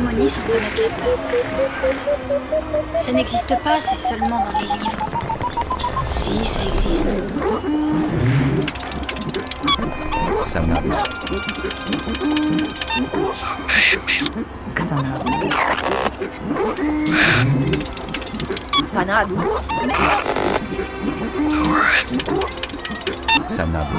Monde vivait en harmonie sans connaître la peur. Ça n'existe pas, c'est seulement dans les livres. Si, ça existe. Xanadu. Xanadu. Xanadu. Xanadu.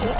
Oh,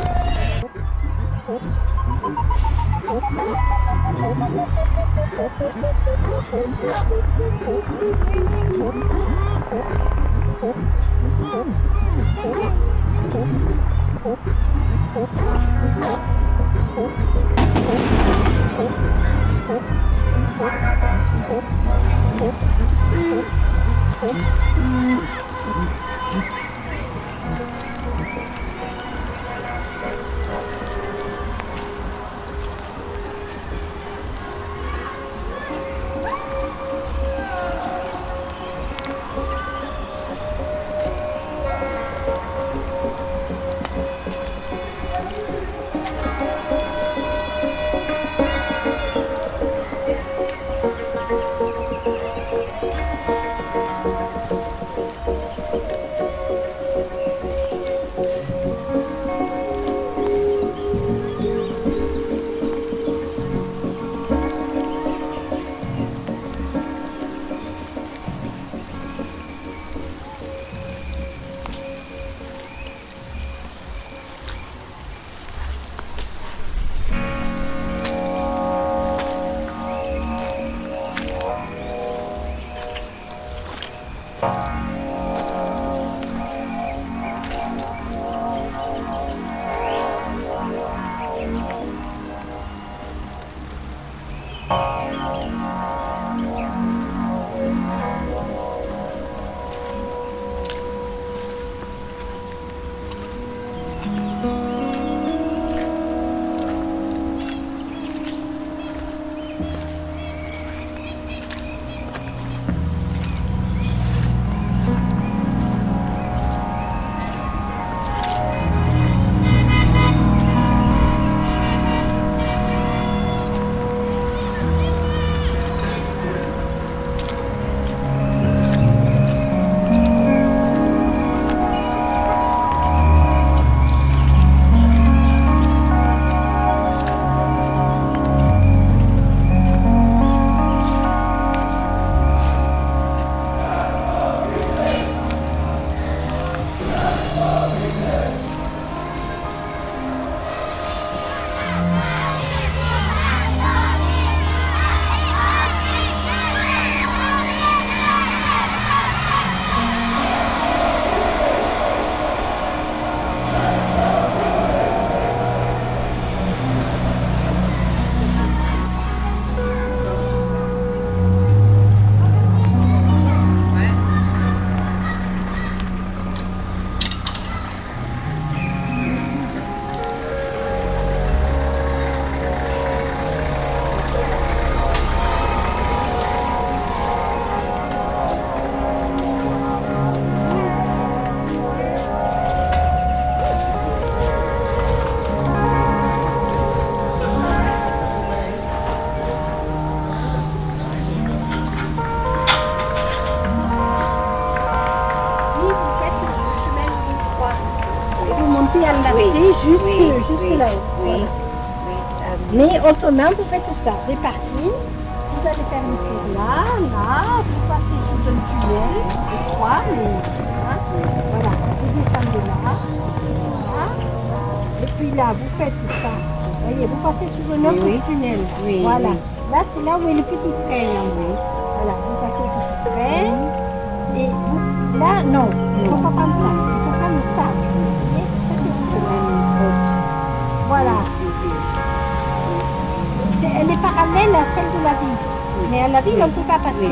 Autrement, vous faites ça, des parkings. Vous allez faire une tour là, là, vous passez sous un tunnel, étroit, mais hein, voilà, vous descendez là, là, et puis là, vous faites ça. Vous voyez, vous passez sous un autre Oui. tunnel. Oui, voilà. oui. Là, c'est là où est le petit train. là. Voilà, vous passez le petit train. Et vous, là, non, il ne faut pas prendre ça. Il faut prendre ça. Vous voyez, ça, tout. Voilà. C'est- elle est parallèle à celle de la ville. Mais à la ville, on ne peut pas passer.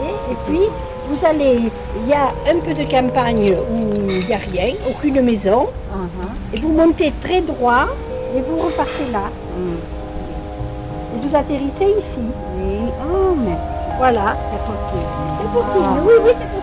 Oui. Et puis, vous allez, il y a un peu de campagne où il n'y a rien, aucune maison. Uh-huh. Et vous montez très droit et vous repartez là. Mm. Et vous atterrissez ici. Oui. Oh, merci. Voilà. C'est possible. C'est possible. Ah. Oui, oui, c'est possible.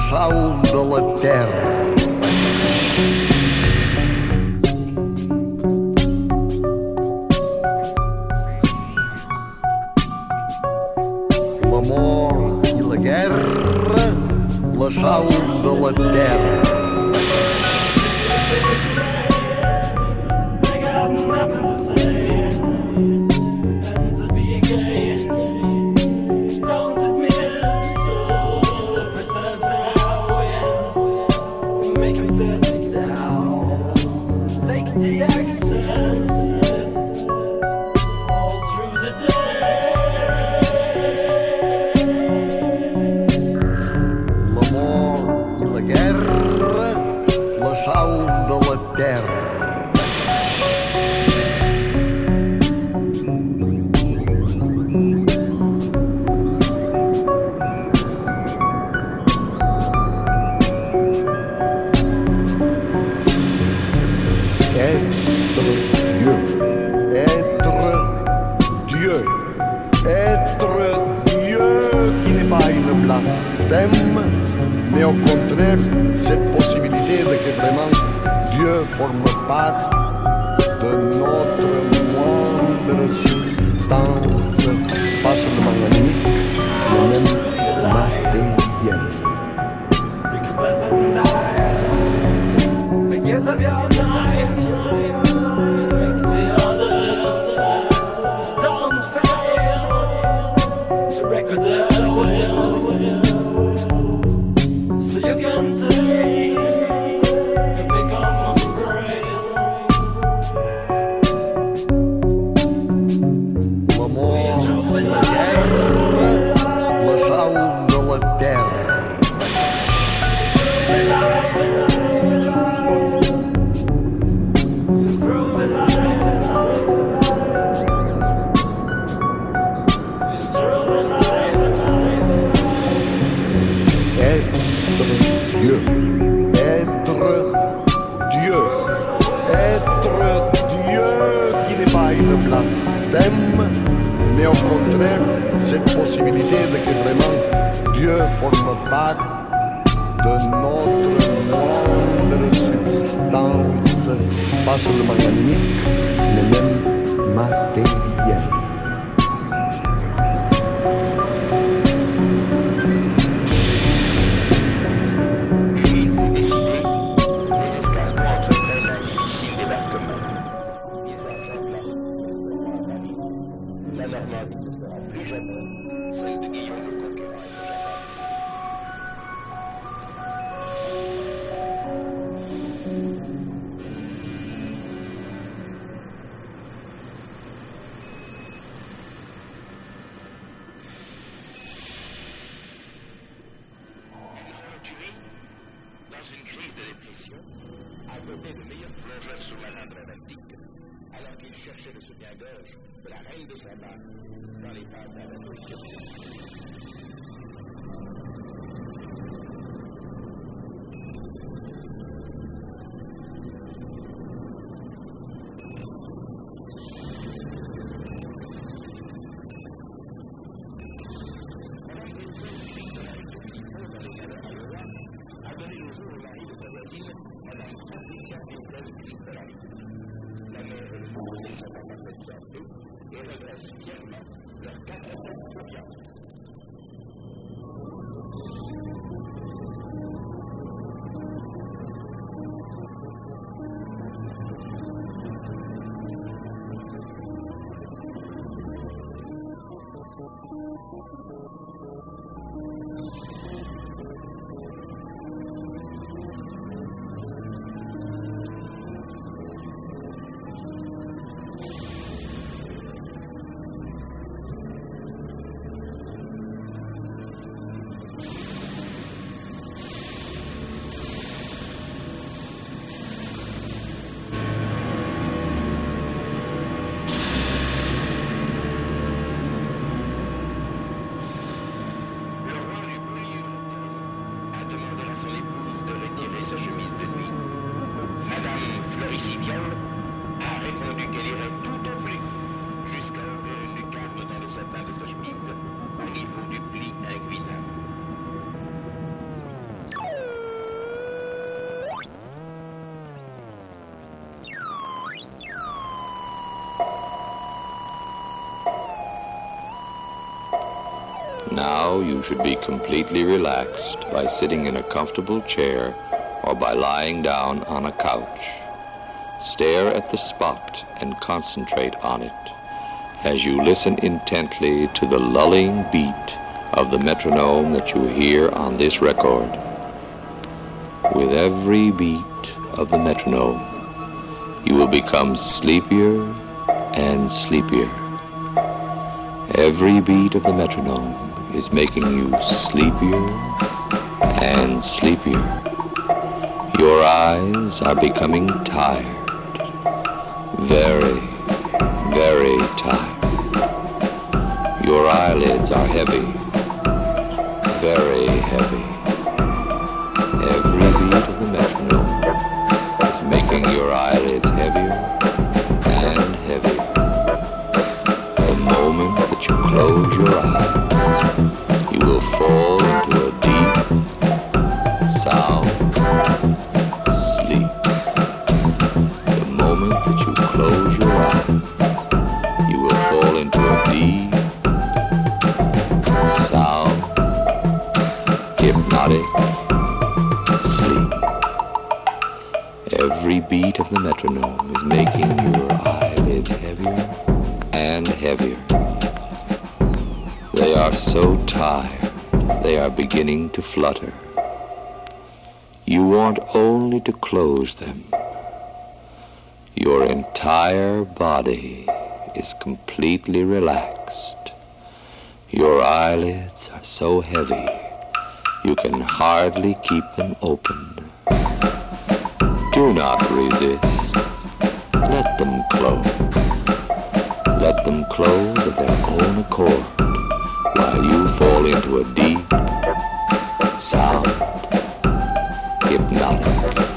szału la terra. L'amor i la guerra, la sau de la terra. I got nothing to say. formar parte virtud, pero la. Now you should be completely relaxed by sitting in a comfortable chair or by lying down on a couch. Stare at the spot and concentrate on it as you listen intently to the lulling beat of the metronome that you hear on this record. With every beat of the metronome, you will become sleepier and sleepier. Every beat of the metronome is making you sleepier and sleepier. Your eyes are becoming tired. Very, very tired. Your eyelids are heavy. Very heavy. Metronome is making your eyelids heavier and heavier. They are so tired, they are beginning to flutter. You want only to close them. Your entire body is completely relaxed. Your eyelids are so heavy, you can hardly keep them open. Do not resist. Let them close. Let them close of their own accord while you fall into a deep, sound, hypnotic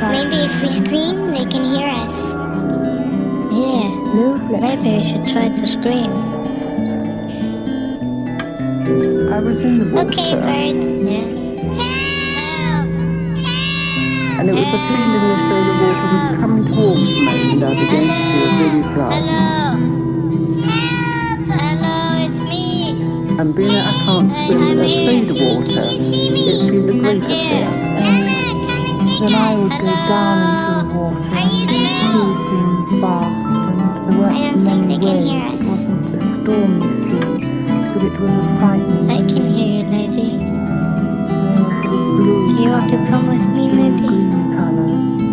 maybe if we scream, they can hear us. Yeah. Maybe we should try to scream. I was in the. Okay, bird. Yeah. And it was a feeling as though the water was coming towards me, and I began to feel very frightened. Hello. Hello, it's me. And being that I can't swim I'm a here. speed of water, it in the grief affair. Then I would go down into the water, keeping fast, and there weren't many waves. It wasn't a stormy sea, but it was a frightening I can hear you, lady. Do you want to come with me, maybe?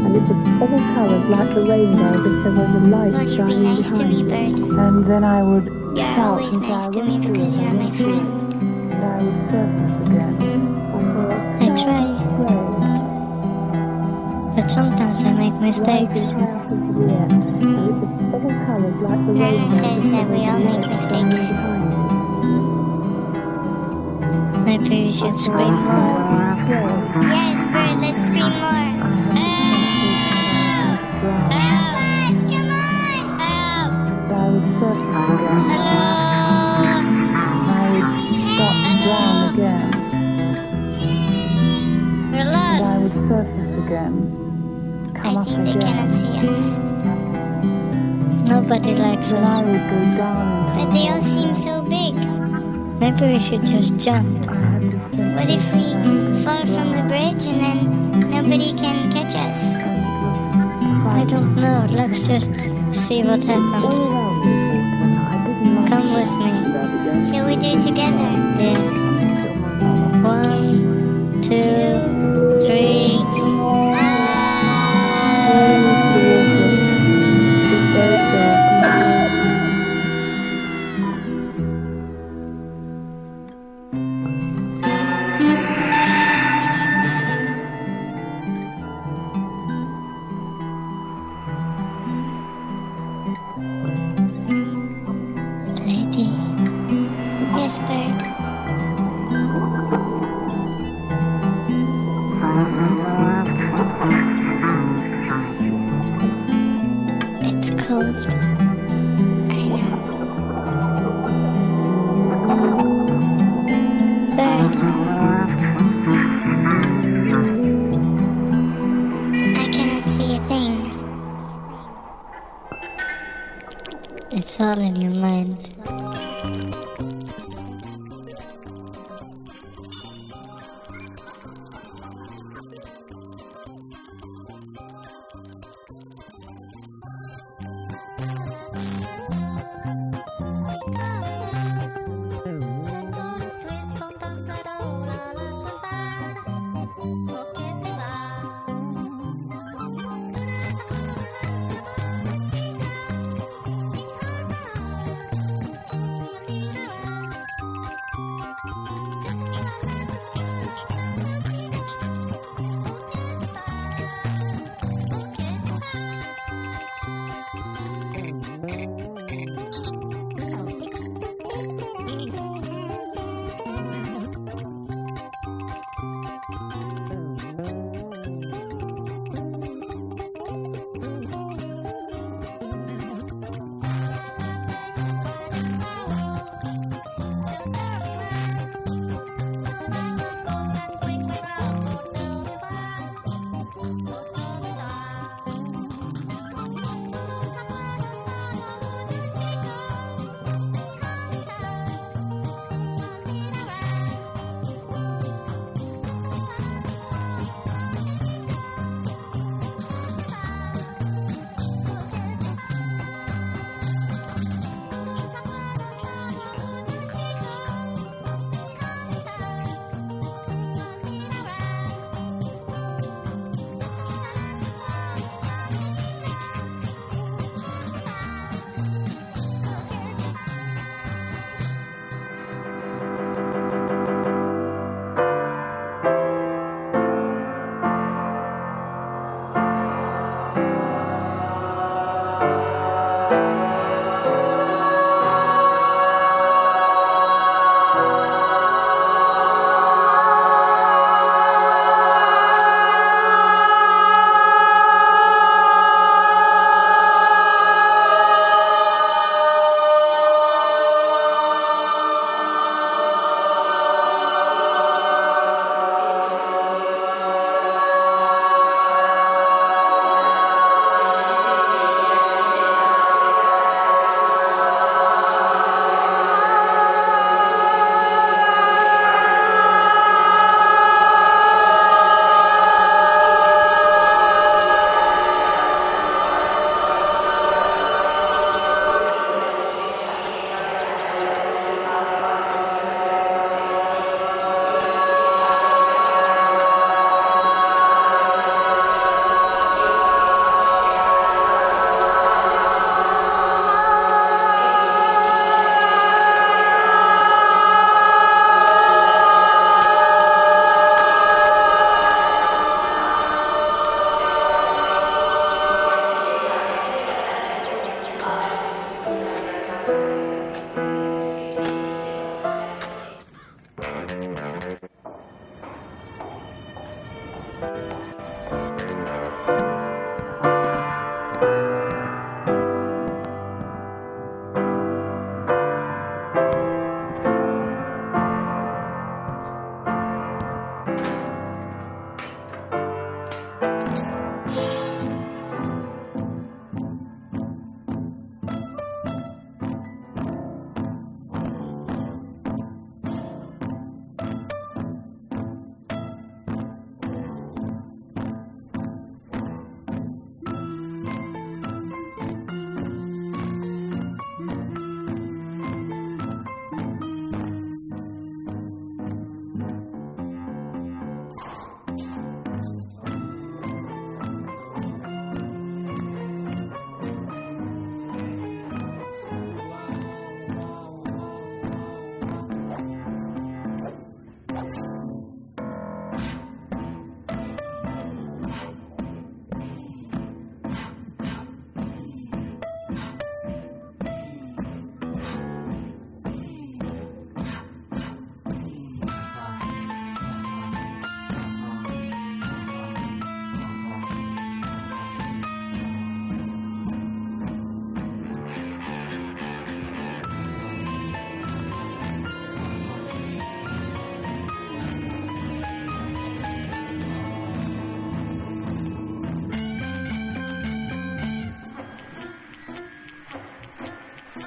and it was all colours like the rainbow, but there was a light Will you be nice to me, bird? And then I would You're always nice to me because you're my friend. And I would sometimes I make mistakes. Nana says that we all make mistakes. Maybe we should scream more. Yes, bird, let's scream more. Help! Help us! Come on! Help! Surface again. I think they cannot see us. Nobody likes us. But they all seem so big. Maybe we should just jump. What if we fall from the bridge and then nobody can catch us? I don't know. Let's just see what happens. Come with me. Shall we do it together? Yeah. One, two, three.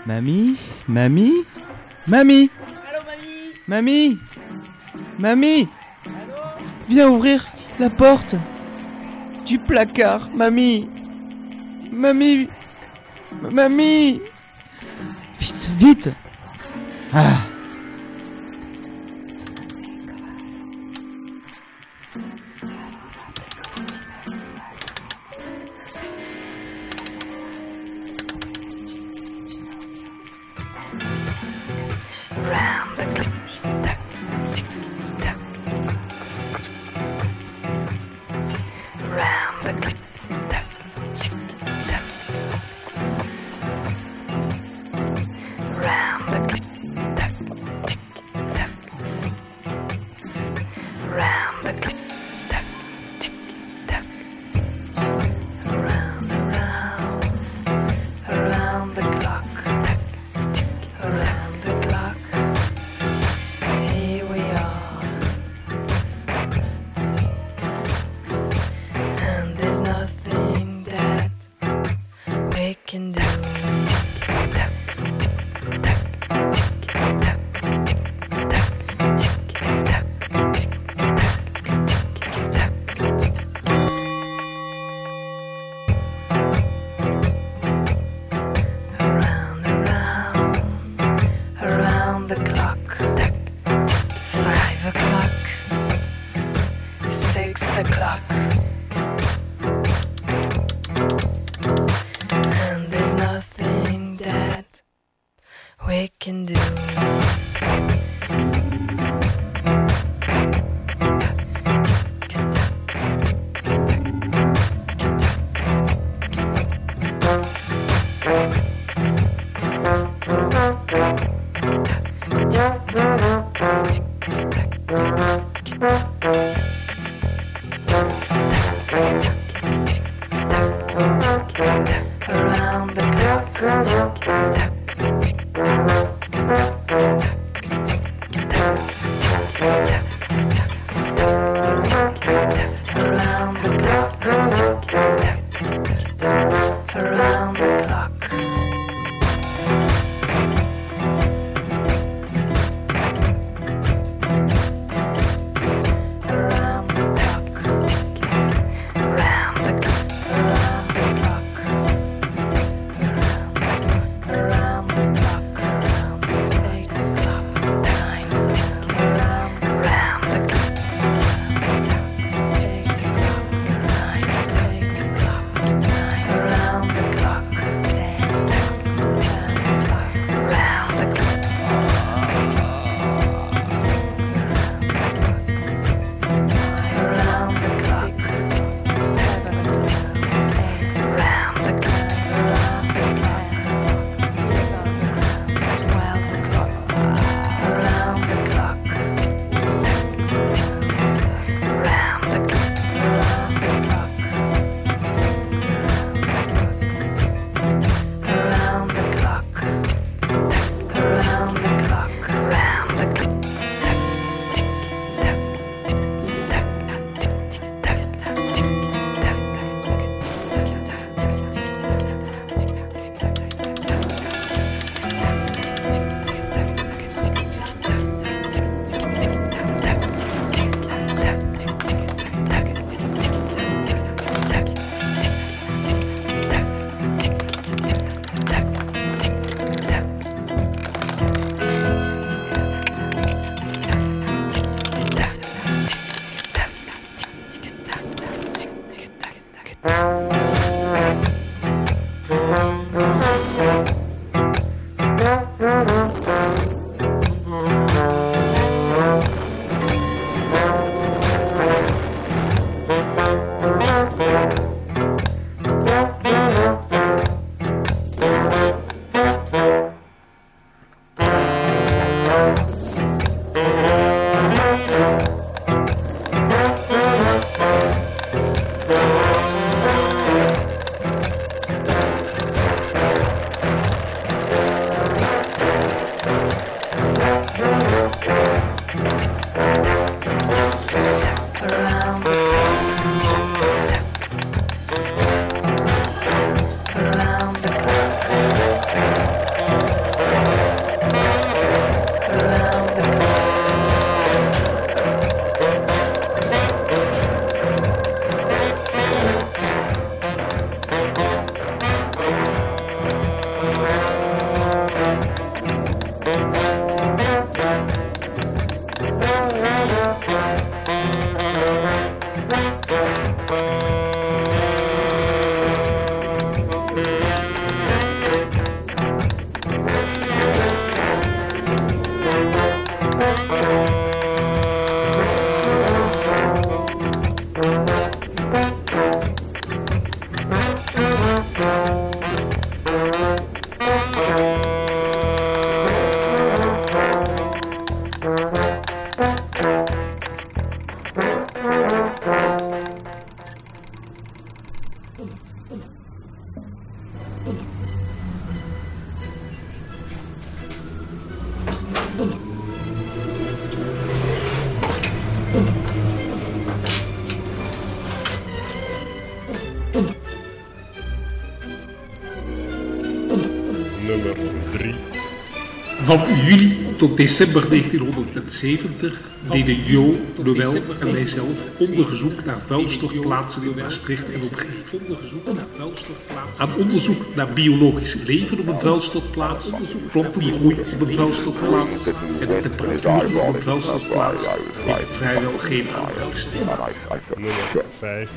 Mamie Mamie Mamie. Allô, mamie. Mamie Mamie. Allô. Viens ouvrir la porte du placard, mamie. Mamie Mamie. Vite, vite. Ah. December 1970 deden Jo, Noël en mijzelf onderzoek naar vuilstortplaatsen in Maastricht en omgeving. Aan onderzoek naar biologisch leven op een vuilstortplaats, plantengroei op een vuilstortplaats en de temperatuur op een vuilstortplaats heeft vrijwel geen aandacht besteed. Nummer 5.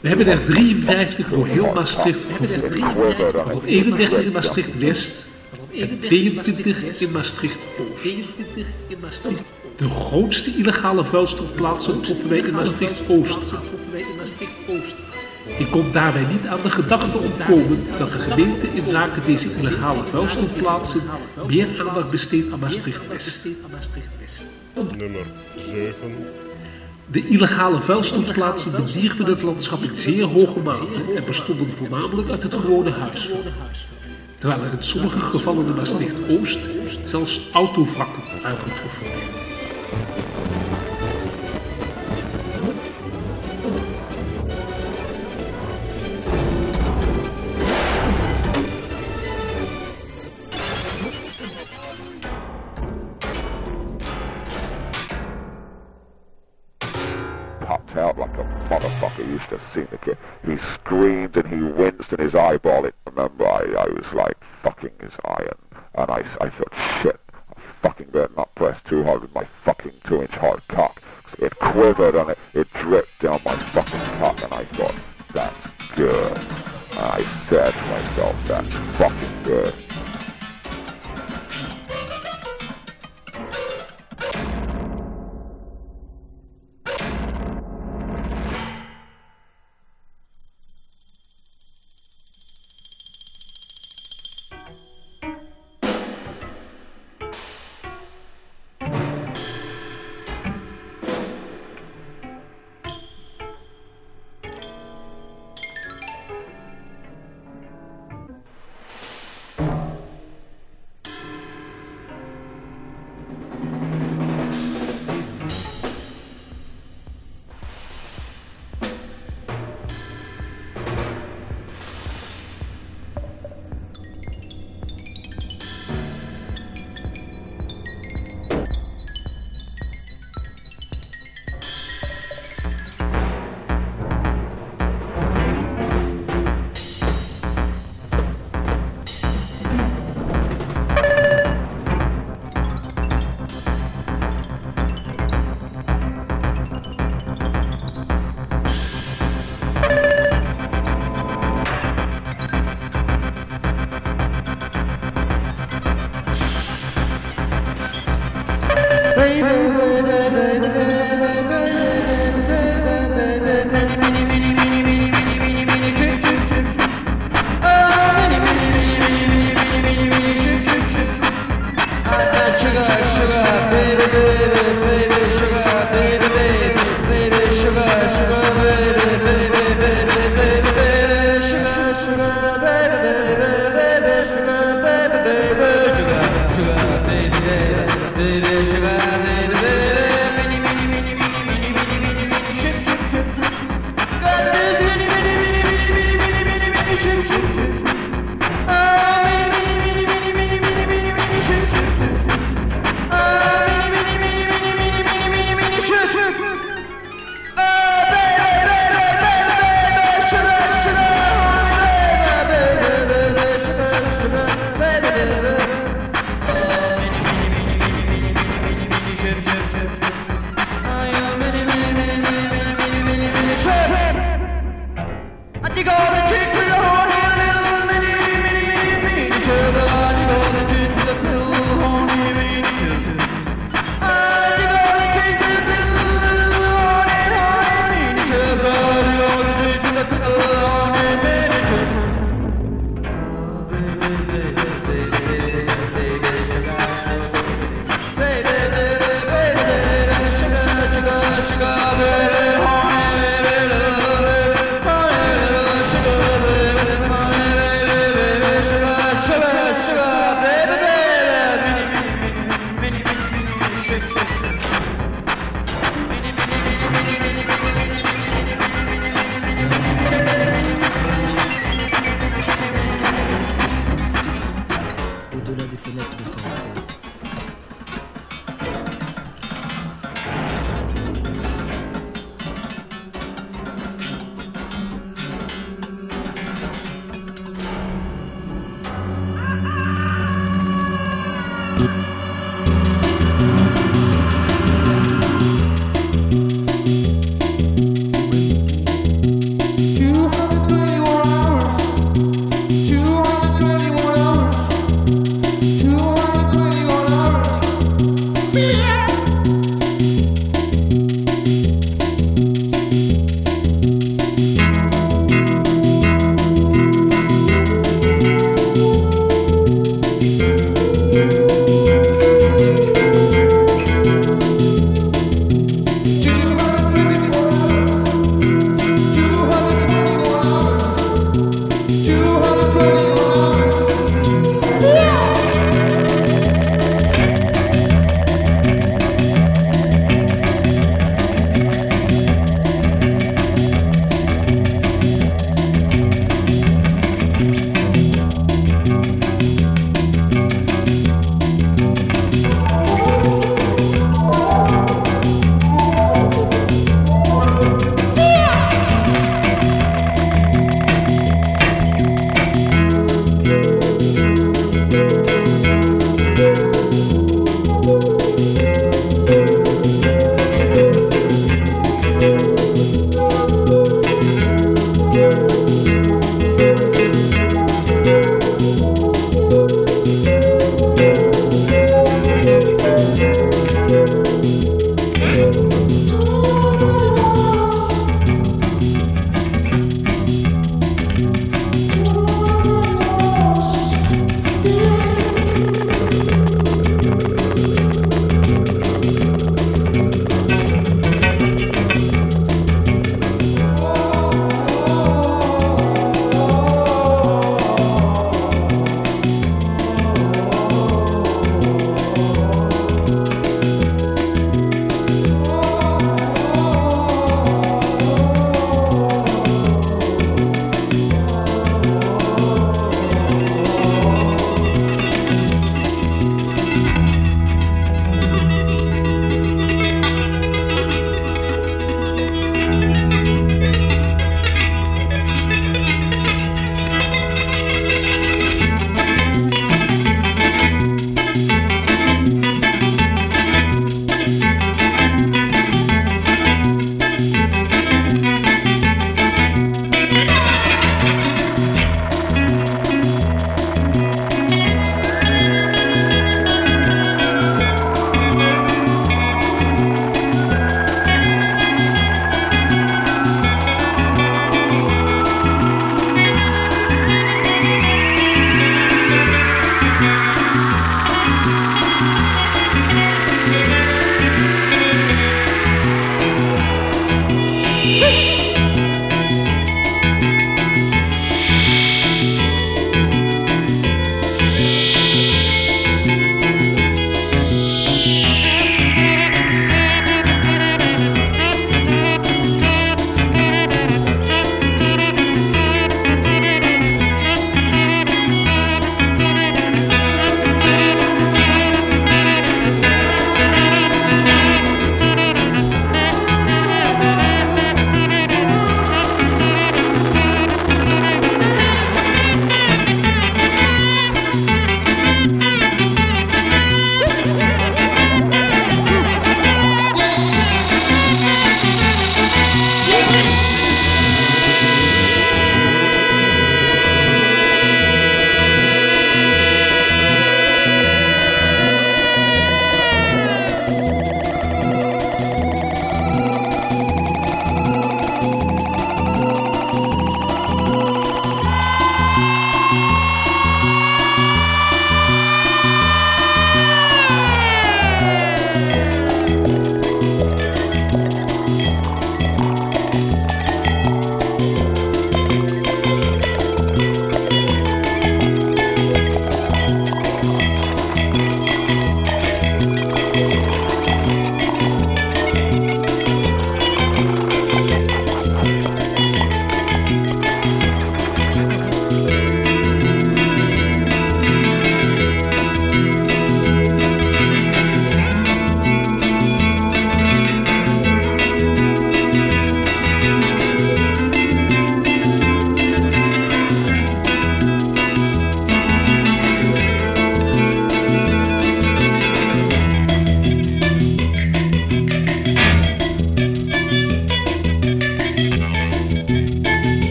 We hebben er 53 door heel Maastricht gevonden, waarvan 31 in Maastricht West en 22 in Maastricht Oost. De grootste illegale vuilstofplaatsen troffen wij in Maastricht Oost. Ik kon daarbij niet aan de gedachte opkomen dat de gemeente in zaken deze illegale vuilstofplaatsen meer aandacht besteedt aan Maastricht West. Nummer 7. De illegale vuilstofplaatsen bedierven het landschap in zeer hoge mate en bestonden voornamelijk uit het gewone huisvuil. Terwijl er in sommige gevallen in Maastricht-Oost zelfs autovrakken aangetroffen werden. out like a motherfucker used to see the kid. He screamed and he winced and his eyeball, it, remember, I, I was like fucking his iron. And I, I thought, shit, I fucking better not press too hard with my fucking two inch hard cock. It quivered and it, it dripped down my fucking cock and I thought, that's good. And I said to myself, that's fucking good.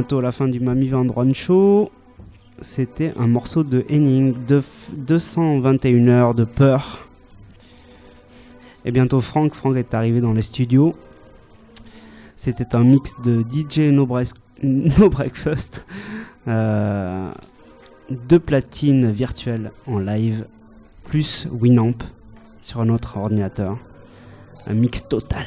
Bientôt la fin du Mami Vendron Show. C'était un morceau de Henning, de 221 heures de peur. Et bientôt Franck, Franck est arrivé dans les studios. C'était un mix de DJ No, Breakfast, euh, deux platines virtuelles en live, plus Winamp sur un autre ordinateur. Un mix total.